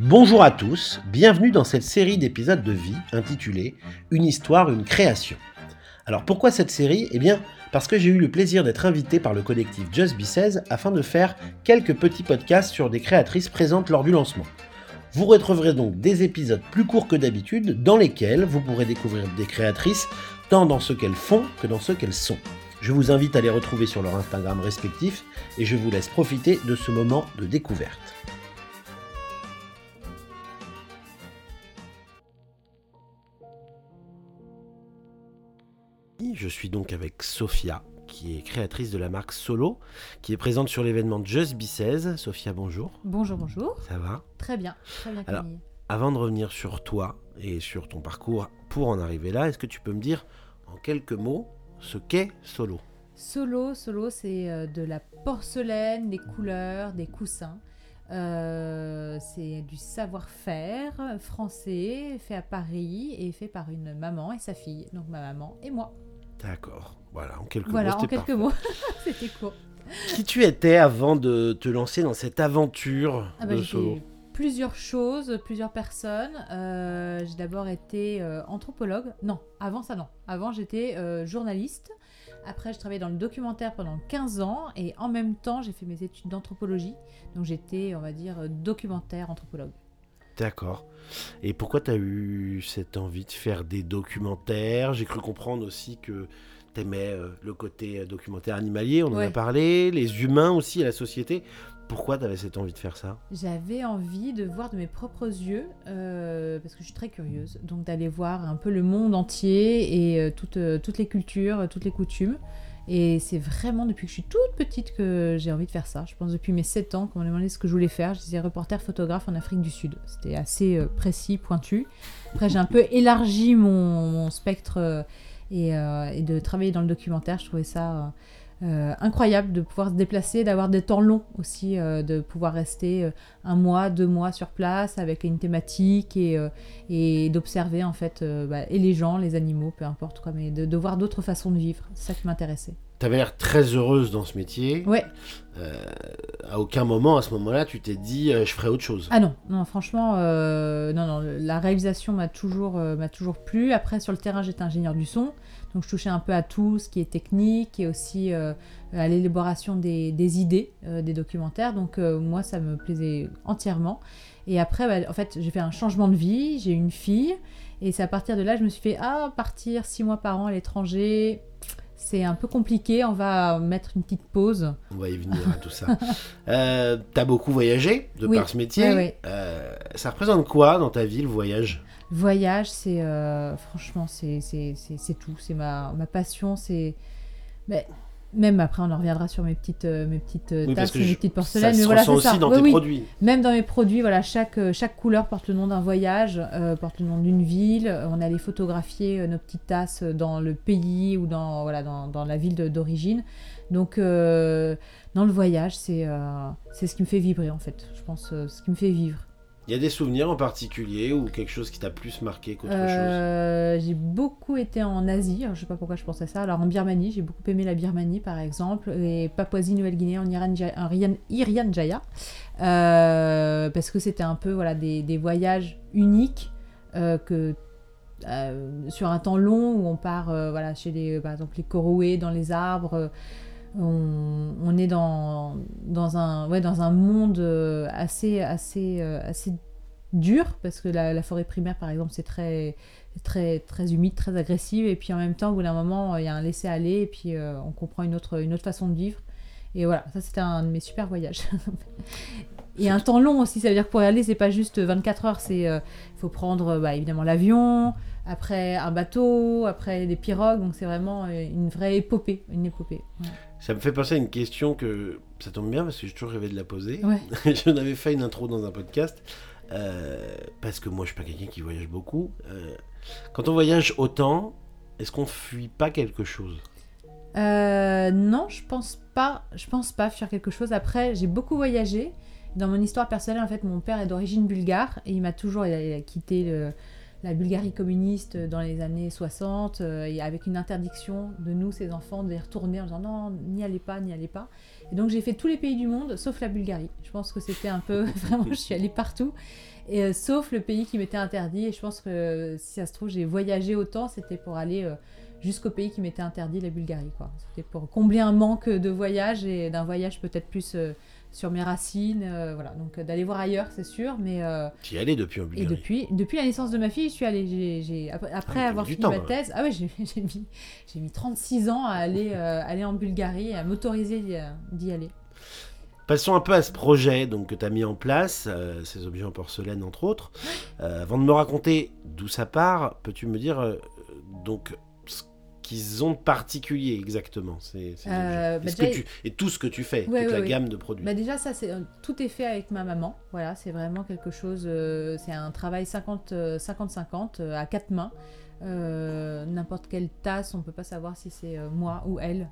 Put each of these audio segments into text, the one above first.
Bonjour à tous, bienvenue dans cette série d'épisodes de vie intitulée Une histoire, une création. Alors pourquoi cette série? Eh bien parce que j'ai eu le plaisir d'être invité par le collectif Just Be 16 afin de faire quelques petits podcasts sur des créatrices présentes lors du lancement. Vous retrouverez donc des épisodes plus courts que d'habitude dans lesquels vous pourrez découvrir des créatrices tant dans ce qu'elles font que dans ce qu'elles sont. Je vous invite à les retrouver sur leur Instagram respectif et je vous laisse profiter de ce moment de découverte. Je suis donc avec Sophia, qui est créatrice de la marque Solo, qui est présente sur l'événement Just Be 16. Sophia, bonjour. Bonjour, bonjour. Ça va? Très bien, très bien. Alors, avant de revenir sur toi et sur ton parcours pour en arriver là, est-ce que tu peux me dire en quelques mots ce qu'est Solo? Solo, Solo, c'est euh, de la porcelaine, des couleurs, des coussins. Euh, c'est du savoir-faire français, fait à Paris et fait par une maman et sa fille, donc ma maman et moi. D'accord. Voilà, en quelques voilà, mots. en quelques mots. C'était court. Qui tu étais avant de te lancer dans cette aventure ah bah, de solo Plusieurs choses, plusieurs personnes. Euh, j'ai d'abord été euh, anthropologue. Non, avant ça, non. Avant, j'étais euh, journaliste. Après, je travaillais dans le documentaire pendant 15 ans. Et en même temps, j'ai fait mes études d'anthropologie. Donc, j'étais, on va dire, documentaire anthropologue. D'accord. Et pourquoi tu as eu cette envie de faire des documentaires? J'ai cru comprendre aussi que tu aimais le côté documentaire animalier, on en a parlé, les humains aussi, la société. Pourquoi tu avais cette envie de faire ça? J'avais envie de voir de mes propres yeux, euh, parce que je suis très curieuse, donc d'aller voir un peu le monde entier et euh, toutes, euh, toutes les cultures, toutes les coutumes. Et c'est vraiment depuis que je suis toute petite que j'ai envie de faire ça. Je pense depuis mes 7 ans, quand on m'a demandé ce que je voulais faire, je disais reporter photographe en Afrique du Sud. C'était assez précis, pointu. Après, j'ai un peu élargi mon, spectre et, et, de travailler dans le documentaire. Je trouvais ça euh, incroyable de pouvoir se déplacer, d'avoir des temps longs aussi, euh, de pouvoir rester euh, un mois, deux mois sur place avec une thématique et, et d'observer en fait bah, et les gens, les animaux, peu importe quoi, mais de, de voir d'autres façons de vivre. C'est ça qui m'intéressait. Tu avais l'air très heureuse dans ce métier. Ouais. à aucun moment, à ce moment-là, tu t'es dit je ferai autre chose. Ah non, non, franchement, non, non, la réalisation m'a toujours, m'a toujours plu. Après, sur le terrain, j'étais ingénieur du son. Donc je touchais un peu à tout ce qui est technique et aussi euh, à l'élaboration des, idées euh, des documentaires. Donc euh, moi, ça me plaisait entièrement. Et après, bah, en fait, j'ai fait un changement de vie, j'ai une fille. Et c'est à partir de là, je me suis fait, ah, partir six mois par an à l'étranger, c'est un peu compliqué, on va mettre une petite pause. On va y venir à tout ça. euh, T'as beaucoup voyagé de par ce métier. ça représente quoi dans ta vie le voyage? Voyage, c'est euh, franchement, c'est tout. C'est ma, ma passion. C'est mais, même après, on en reviendra sur mes petites, euh, mes petites euh, tasses, mes petites porcelaines. Ça mais voilà, aussi ça. dans tes produits. Même dans mes produits, voilà, chaque, chaque couleur porte le nom d'un voyage, porte le nom d'une ville. On allait photographier nos petites tasses dans le pays ou dans, voilà, dans, dans la ville d'origine. Donc, dans le voyage, c'est c'est ce qui me fait vibrer en fait. Je pense, ce qui me fait vivre. Il y a des souvenirs en particulier ou quelque chose qui t'a plus marqué qu'autre euh, chose J'ai beaucoup été en Asie, je sais pas pourquoi je pense à ça. Alors en Birmanie, j'ai beaucoup aimé la Birmanie par exemple, et Papouasie-Nouvelle-Guinée en Irian Jaya, euh, parce que c'était un peu voilà, des, des voyages uniques euh, que sur un temps long où on part voilà, chez les, par exemple les dans les arbres. On, est dans, dans, un, ouais, dans un monde assez, assez, assez dur parce que la, forêt primaire par exemple c'est très très très humide très agressive et puis en même temps au bout d'un moment il y a un laisser aller et puis euh, on comprend une autre une autre façon de vivre. Et voilà ça c'était un de mes super voyages. Et un temps long aussi ça veut dire que pour y aller c'est pas juste 24 heures c'est euh, faut prendre bah, évidemment l'avion après un bateau après des pirogues donc c'est vraiment euh, une vraie épopée une épopée ça me fait penser à une question que ça tombe bien parce que j'ai toujours rêvé de la poser j'en avais fait une intro dans un podcast euh, parce que moi, je suis pas quelqu'un qui voyage beaucoup. Euh, quand on voyage autant, est-ce qu'on fuit pas quelque chose? Euh, Non, je pense pas. Je pense pas fuir quelque chose. Après, j'ai beaucoup voyagé. Dans mon histoire personnelle, en fait, mon père est d'origine bulgare et il m'a toujours il a, quitté la Bulgarie communiste dans les années 60, et avec une interdiction de nous, ces enfants, de les retourner en disant non, n'y allez pas, n'y allez pas. Et donc j'ai fait tous les pays du monde, sauf la Bulgarie. Je pense que c'était un peu, vraiment, je suis allée partout. Et, sauf le pays qui m'était interdit. Et je pense que si ça se trouve, j'ai voyagé autant, c'était pour aller jusqu'au pays qui m'était interdit, la Bulgarie. C'était pour combler un manque de voyage et d'un voyage peut-être plus sur mes racines, euh, voilà. Donc euh, d'aller voir ailleurs, c'est sûr, mais. Euh, tu y allais depuis en Et depuis, depuis la naissance de ma fille, je suis allée. J'ai, après ah avoir fini ma thèse, ah ouais, j'ai, mis, j'ai mis 36 ans à aller, aller en Bulgarie, à m'autoriser d'y, aller. Passons un peu à ce projet donc, que tu as mis en place, ces objets en porcelaine entre autres. avant de me raconter d'où ça part, peux-tu me dire donc qu'ils ont de particulier exactement ces, euh, bah que tu, Et tout ce que tu fais, toute la gamme de produits. Bah déjà, ça, c'est, euh, tout est fait avec ma maman. Voilà, c'est vraiment quelque chose. Euh, c'est un travail 50-50 à quatre mains. N'importe quelle tasse, on peut pas savoir si c'est moi ou elle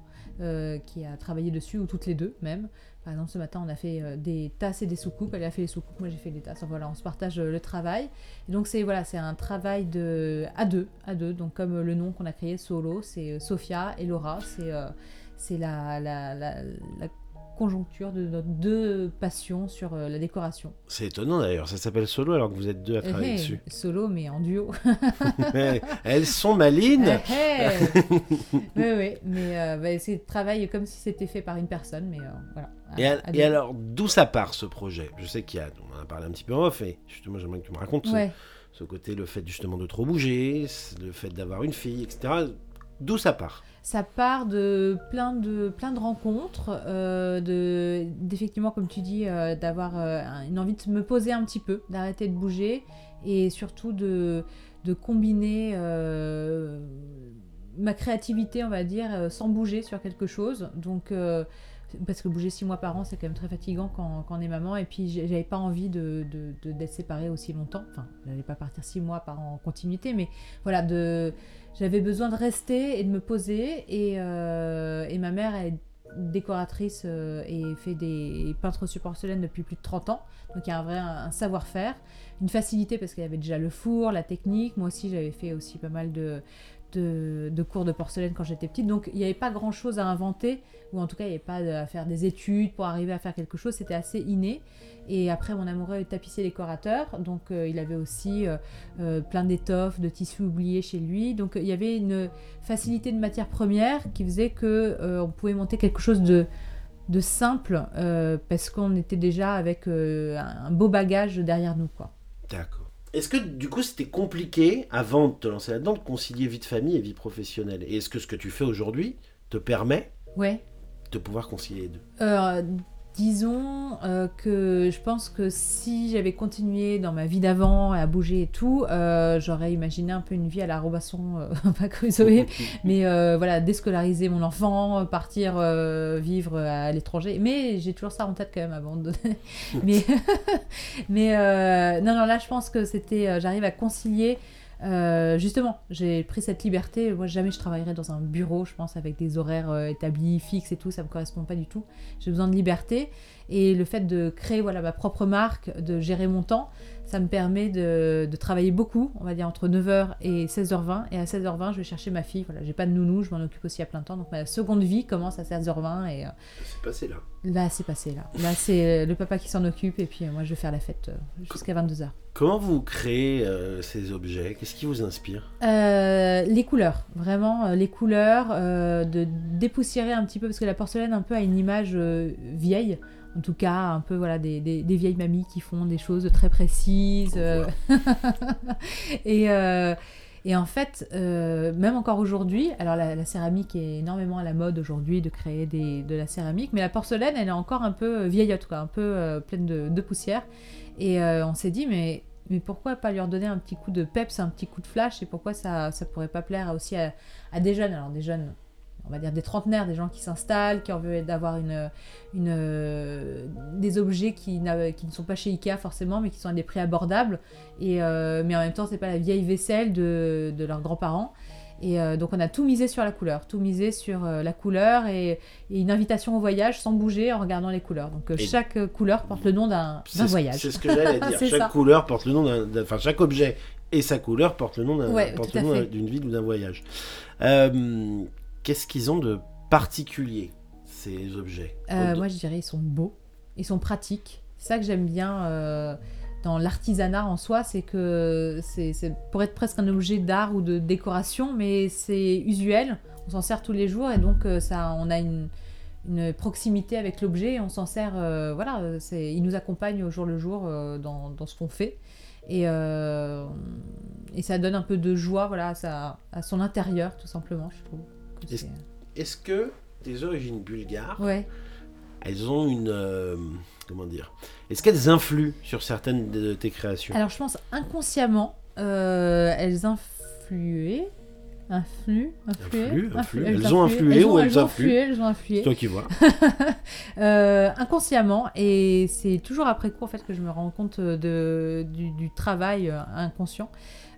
qui a travaillé dessus, ou toutes les deux même. Par exemple, ce matin, on a fait euh, des tasses et des soucoupes. Elle a fait les soucoupes, moi j'ai fait les tasses. voilà, on se partage euh, le travail. donc c'est voilà, c'est un travail de à deux, à deux. Donc comme le nom qu'on a créé, Solo, c'est euh, Sophia et Laura. C'est c'est la, la conjoncture de nos deux passions sur euh, la décoration. C'est étonnant d'ailleurs, ça s'appelle solo alors que vous êtes deux à travailler eh, dessus. Solo mais en duo. elles sont malines. Eh, oui, oui, mais euh, bah, c'est travail comme si c'était fait par une personne, mais euh, voilà. et, alors, d'où ça part ce projet? Je sais qu'il y a, on en a parlé un petit peu en off, et justement j'aimerais que tu me racontes ce, côté, le fait justement de trop bouger, le fait d'avoir une fille, etc. D'où ça part ça part de plein de, plein de rencontres, euh, de, d'effectivement, comme tu dis, euh, d'avoir euh, une envie de me poser un petit peu, d'arrêter de bouger et surtout de, de combiner ma créativité, on va dire, sans bouger sur quelque chose. Donc, parce que bouger six mois par an, c'est quand même très fatigant quand, on est maman. Et puis, j'avais pas envie de, de, d'être séparée aussi longtemps. Enfin, j'allais pas partir six mois par an en continuité, mais voilà, de j'avais besoin de rester et de me poser. Et, euh, ma mère, est décoratrice euh, et fait des peintres sur porcelaine depuis plus de 30 ans. Donc il y a un vrai savoir-faire, une facilité parce qu'il y avait déjà le four, la technique. Moi aussi, j'avais fait aussi pas mal de, de, cours de porcelaine quand j'étais petite. Donc il n'y avait pas grand chose à inventer, ou en tout cas il n'y avait pas à faire des études pour arriver à faire quelque chose, c'était assez inné. Et après mon amoureux est tapissier décorateur, donc euh, il avait aussi euh, euh, plein d'étoffes, de tissus oubliés chez lui. Donc il y avait une facilité de matière première qui faisait que on pouvait monter quelque chose de, de simple parce qu'on était déjà avec un beau bagage derrière nous. quoi. D'accord. Est-ce que du coup c'était compliqué avant de te lancer là-dedans de concilier vie de famille et vie professionnelle? Et est-ce que ce que tu fais aujourd'hui te permet ouais. de pouvoir concilier les deux? Euh, Disons euh, que je pense que si j'avais continué dans ma vie d'avant à bouger et tout, euh, j'aurais imaginé un peu une vie à la Robasson, euh, pas Crusoe, mais voilà, déscolariser mon enfant, partir vivre à l'étranger. Mais j'ai toujours ça en tête quand même avant de. mais mais non, non, là je pense que c'était, j'arrive à concilier euh, justement, j'ai pris cette liberté. Moi, jamais je travaillerai dans un bureau, je pense, avec des horaires euh, établis, fixes et tout. Ça me correspond pas du tout. J'ai besoin de liberté. Et le fait de créer voilà, ma propre marque, de gérer mon temps, ça me permet de, travailler beaucoup, on va dire entre 9h et 16h20. Et à 16h20, je vais chercher ma fille. Voilà, j'ai pas de nounou, je m'en occupe aussi à plein temps. Donc ma seconde vie commence à 16h20. Et, euh, c'est passé là. Là, c'est passé là. Là, c'est le papa qui s'en occupe. Et puis moi, je vais faire la fête jusqu'à 22h. Comment vous créez ces objets? Qu'est-ce qui vous inspire? Les couleurs, vraiment les couleurs, de dépoussiérer un petit peu parce que la porcelaine un peu a une image vieille en tout cas un peu voilà des, vieilles mamies qui font des choses très précises euh, et, euh, et, en fait euh, même encore aujourd'hui alors la, céramique est énormément à la mode aujourd'hui de créer des, de la céramique mais la porcelaine elle est encore un peu vieillotte quoi un peu pleine de, poussière. Et on s'est dit mais mais pourquoi pas lui redonner un petit coup de peps, un petit coup de flash et pourquoi ça ça pourrait pas plaire aussi à, à des jeunes? Alors des jeunes on va dire des trentenaires, des gens qui s'installent, qui ont envie d'avoir une, une, euh, des objets qui, qui, ne sont pas chez Ikea forcément, mais qui sont à des prix abordables. Et, euh, mais en même temps, c'est pas la vieille vaisselle de, de leurs grands-parents. Et euh, donc on a tout misé sur la couleur, tout misé sur la couleur et, une invitation au voyage sans bouger en regardant les couleurs. Donc chaque couleur porte le nom d'un voyage. C'est ce que j'allais dire. chaque couleur porte le nom d'un, enfin chaque objet et sa couleur porte le nom Ouais, d'une ville ou d'un voyage. Qu'est-ce qu'ils ont de particulier, ces objets Euh, moi, je dirais ils sont beaux, ils sont pratiques. C'est ça que j'aime bien euh, dans l'artisanat en soi, c'est que c'est pour être presque un objet d'art ou de décoration, mais c'est usuel. On s'en sert tous les jours et donc euh, ça, on a une, une proximité avec l'objet. et On s'en sert, euh, voilà, il nous accompagne au jour le jour euh, dans, dans ce qu'on fait. Et, euh, et ça donne un peu de joie voilà, à, sa- à son intérieur, tout simplement, je trouve. Que Est-ce- que tes origines bulgares, Ouais. elles ont une... euh, comment dire Est-ce qu'elles influent sur certaines de tes créations? Alors je pense inconsciemment, euh, elles influaient, influent, Influent, influ- influent. Elles ont influé ou elles ont influent? influé, Elles ont influé. Toi qui vois. Euh, inconsciemment et c'est toujours après coup en fait que je me rends compte de, du, du travail inconscient.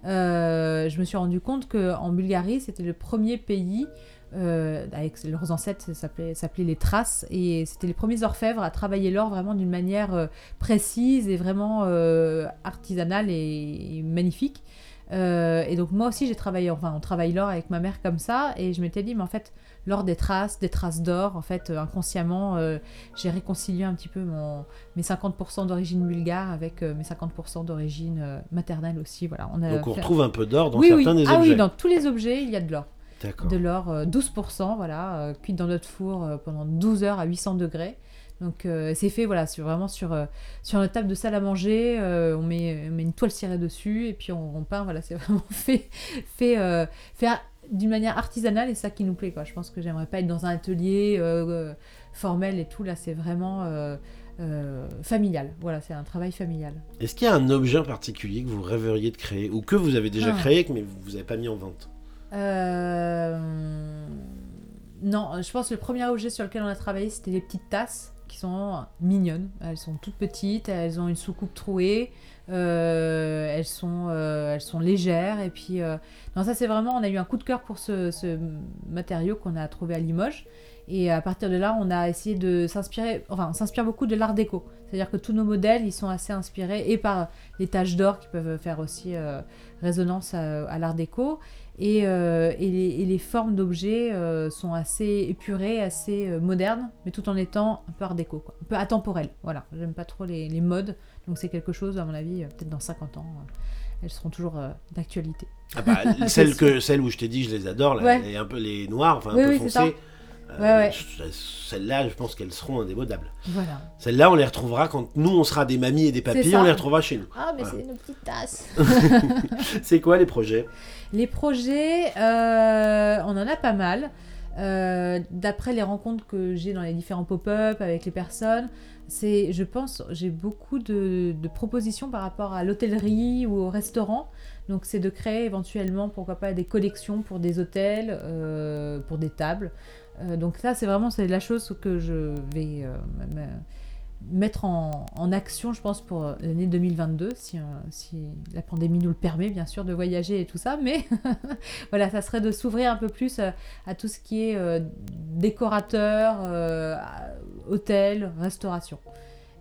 Euh, je me suis rendu compte que en Bulgarie c'était le premier pays euh, avec leurs ancêtres ça s'appelait s'appelait les Thraces et c'était les premiers orfèvres à travailler l'or vraiment d'une manière euh, précise et vraiment euh, artisanale et, et magnifique. Euh, et donc moi aussi j'ai travaillé, enfin on travaille l'or avec ma mère comme ça et je m'étais dit mais en fait l'or des traces, des traces d'or, en fait inconsciemment euh, j'ai réconcilié un petit peu mon, mes 50% d'origine bulgare avec euh, mes 50% d'origine maternelle aussi. Voilà, on a Donc on fait- retrouve un peu d'or dans oui, oui. certains des ah objets. oui, dans tous les objets il y a de l'or. De l'or, euh, 12%, voilà, euh, cuit dans notre four euh, pendant 12 heures à 800 degrés. Donc euh, c'est fait voilà, sur, vraiment sur, euh, sur notre table de salle à manger, euh, on, met, on met une toile cirée dessus et puis on, on peint, voilà, c'est vraiment fait, fait, euh, d'une manière artisanale et ça qui nous plaît. Quoi. Je pense que j'aimerais pas être dans un atelier euh, euh, formel et tout, là c'est vraiment euh, euh, familial. Voilà, c'est un travail familial. Est-ce qu'il y a un objet en particulier que vous rêveriez de créer ou que vous avez déjà Ah. créé mais vous n'avez pas mis en vente? Euh, Non, je pense que le premier objet sur lequel on a travaillé, c'était les petites tasses qui sont mignonnes. Elles sont toutes petites, elles ont une soucoupe trouée, euh, elles, sont, euh, elles sont légères. Et puis, euh, non, ça c'est vraiment, on a eu un coup de cœur pour ce, ce matériau qu'on a trouvé à Limoges. Et à partir de là, on a essayé de s'inspirer, enfin, on s'inspire beaucoup de l'art déco. C'est-à-dire que tous nos modèles, ils sont assez inspirés et par les taches d'or qui peuvent faire aussi euh, résonance à, à l'art déco. Et, euh, et, les, et les formes d'objets euh, sont assez épurées, assez euh, modernes, mais tout en étant un peu art déco, quoi. un peu atemporel. Voilà, j'aime pas trop les, les modes, donc c'est quelque chose, à mon avis, euh, peut-être dans 50 ans, euh, elles seront toujours euh, d'actualité. Ah bah, C'est celle, sûr. que, celle où je t'ai dit, je les adore, là, Ouais. un peu les noirs, enfin un Oui, peu oui, foncées. Euh, Ouais, ouais. je- Celles-là, je pense qu'elles seront indémodables. Voilà. Celles-là, on les retrouvera quand nous, on sera des mamies et des papilles, on les retrouvera chez nous. Ah, mais Voilà. c'est nos petites tasses C'est quoi les projets? Les projets, euh, on en a pas mal. Euh, D'après les rencontres que j'ai dans les différents pop-up avec les personnes, c'est, je pense, j'ai beaucoup de, de propositions par rapport à l'hôtellerie ou au restaurant. Donc, c'est de créer éventuellement, pourquoi pas, des collections pour des hôtels, euh, pour des tables. Euh, donc, ça, c'est vraiment c'est la chose que je vais euh, me- mettre en, action, je pense, pour l'année 2022, si, euh, la pandémie nous le permet, bien sûr, de voyager et tout ça. Mais voilà, ça serait de s'ouvrir un peu plus à, tout ce qui est euh, décorateur, euh, hôtel, restauration.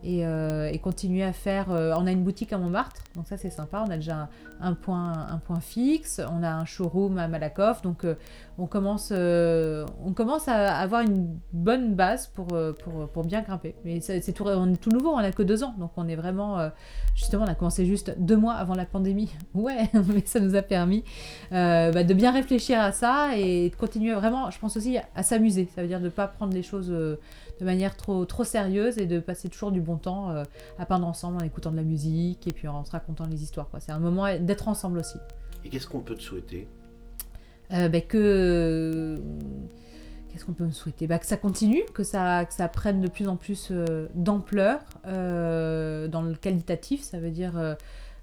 Et, euh, et continuer à faire. euh, on a une boutique à Montmartre, donc ça c'est sympa. On a déjà un, point, un point fixe. On a un showroom à Malakoff, donc euh, on commence, on commence à avoir une bonne base pour, pour, pour bien grimper. Mais c'est tout, on est tout nouveau, on a que deux ans, donc on est vraiment, justement, on a commencé juste deux mois avant la pandémie. Ouais, mais ça nous a permis bah, de bien réfléchir à ça et de continuer vraiment, je pense aussi, à s'amuser. Ça veut dire de ne pas prendre les choses de manière trop, trop sérieuse et de passer toujours du bon temps euh, à peindre ensemble en écoutant de la musique et puis en se racontant les histoires. C'est un moment d'être ensemble aussi. Et qu'est-ce qu'on peut te souhaiter? Euh, ben, que qu'est-ce qu'on peut me souhaiter? Bah, que ça continue que ça que ça prenne de plus en plus euh, d'ampleur dans le qualitatif ça veut dire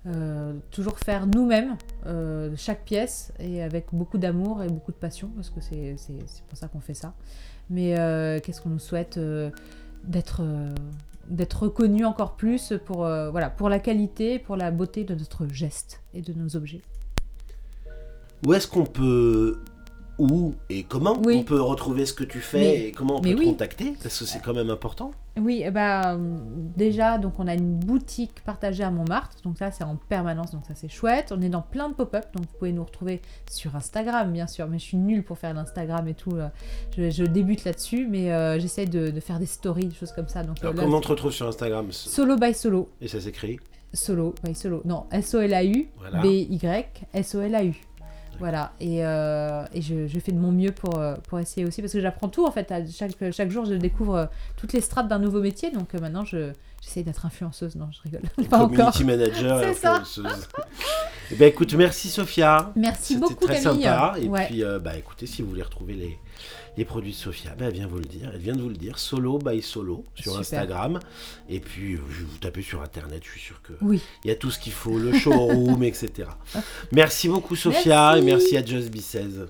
euh, toujours faire nous-mêmes euh, chaque pièce et avec beaucoup d'amour et beaucoup de passion parce que c'est pour ça qu'on fait ça. Mais euh, qu'est-ce qu'on nous souhaite d'être d'être reconnu encore plus pour voilà pour la qualité pour la beauté de notre geste et de nos objets? Où est-ce qu'on peut où et comment Oui. on peut retrouver ce que tu fais Mais- et comment on peut te oui. contacter Parce que c'est quand même important. Oui, euh, déjà, donc on a une boutique partagée à Montmartre, donc ça c'est en permanence, donc ça c'est chouette. On est dans plein de pop-up, donc vous pouvez nous retrouver sur Instagram, bien sûr, mais je suis nulle pour faire l'Instagram et tout. euh, Je, je débute là-dessus, mais euh, j'essaie de, de faire des stories, des choses comme ça. Donc, Alors là, comment on te retrouve sur Instagram? Solo by Solo, Et ça s'écrit? Solo by Solo, non, S-O-L-A-U, Voilà. B-Y, S-O-L-A-U. Voilà, et, euh, et je, fais de mon mieux pour, euh, pour essayer aussi, parce que j'apprends tout en fait. Chaque, chaque jour, je découvre euh, toutes les strates d'un nouveau métier, donc maintenant, je, j'essaie d'être influenceuse. Non, je rigole. Pas encore. Community manager et influenceuse. Eh ben écoute, merci Sophia. Merci C'était beaucoup, très Camille. sympa. Et Ouais. puis, euh, bah écoutez, si vous voulez retrouver les, les produits de Sophia, ben, elle vient vous le dire. Elle vient de vous le dire. Solo by Solo sur Super. Instagram. Et puis, euh, vous tapez sur Internet, je suis sûr que Oui, il y a tout ce qu'il faut, le showroom, etc. Merci beaucoup, Sophia, Merci. et merci à Just Be 16.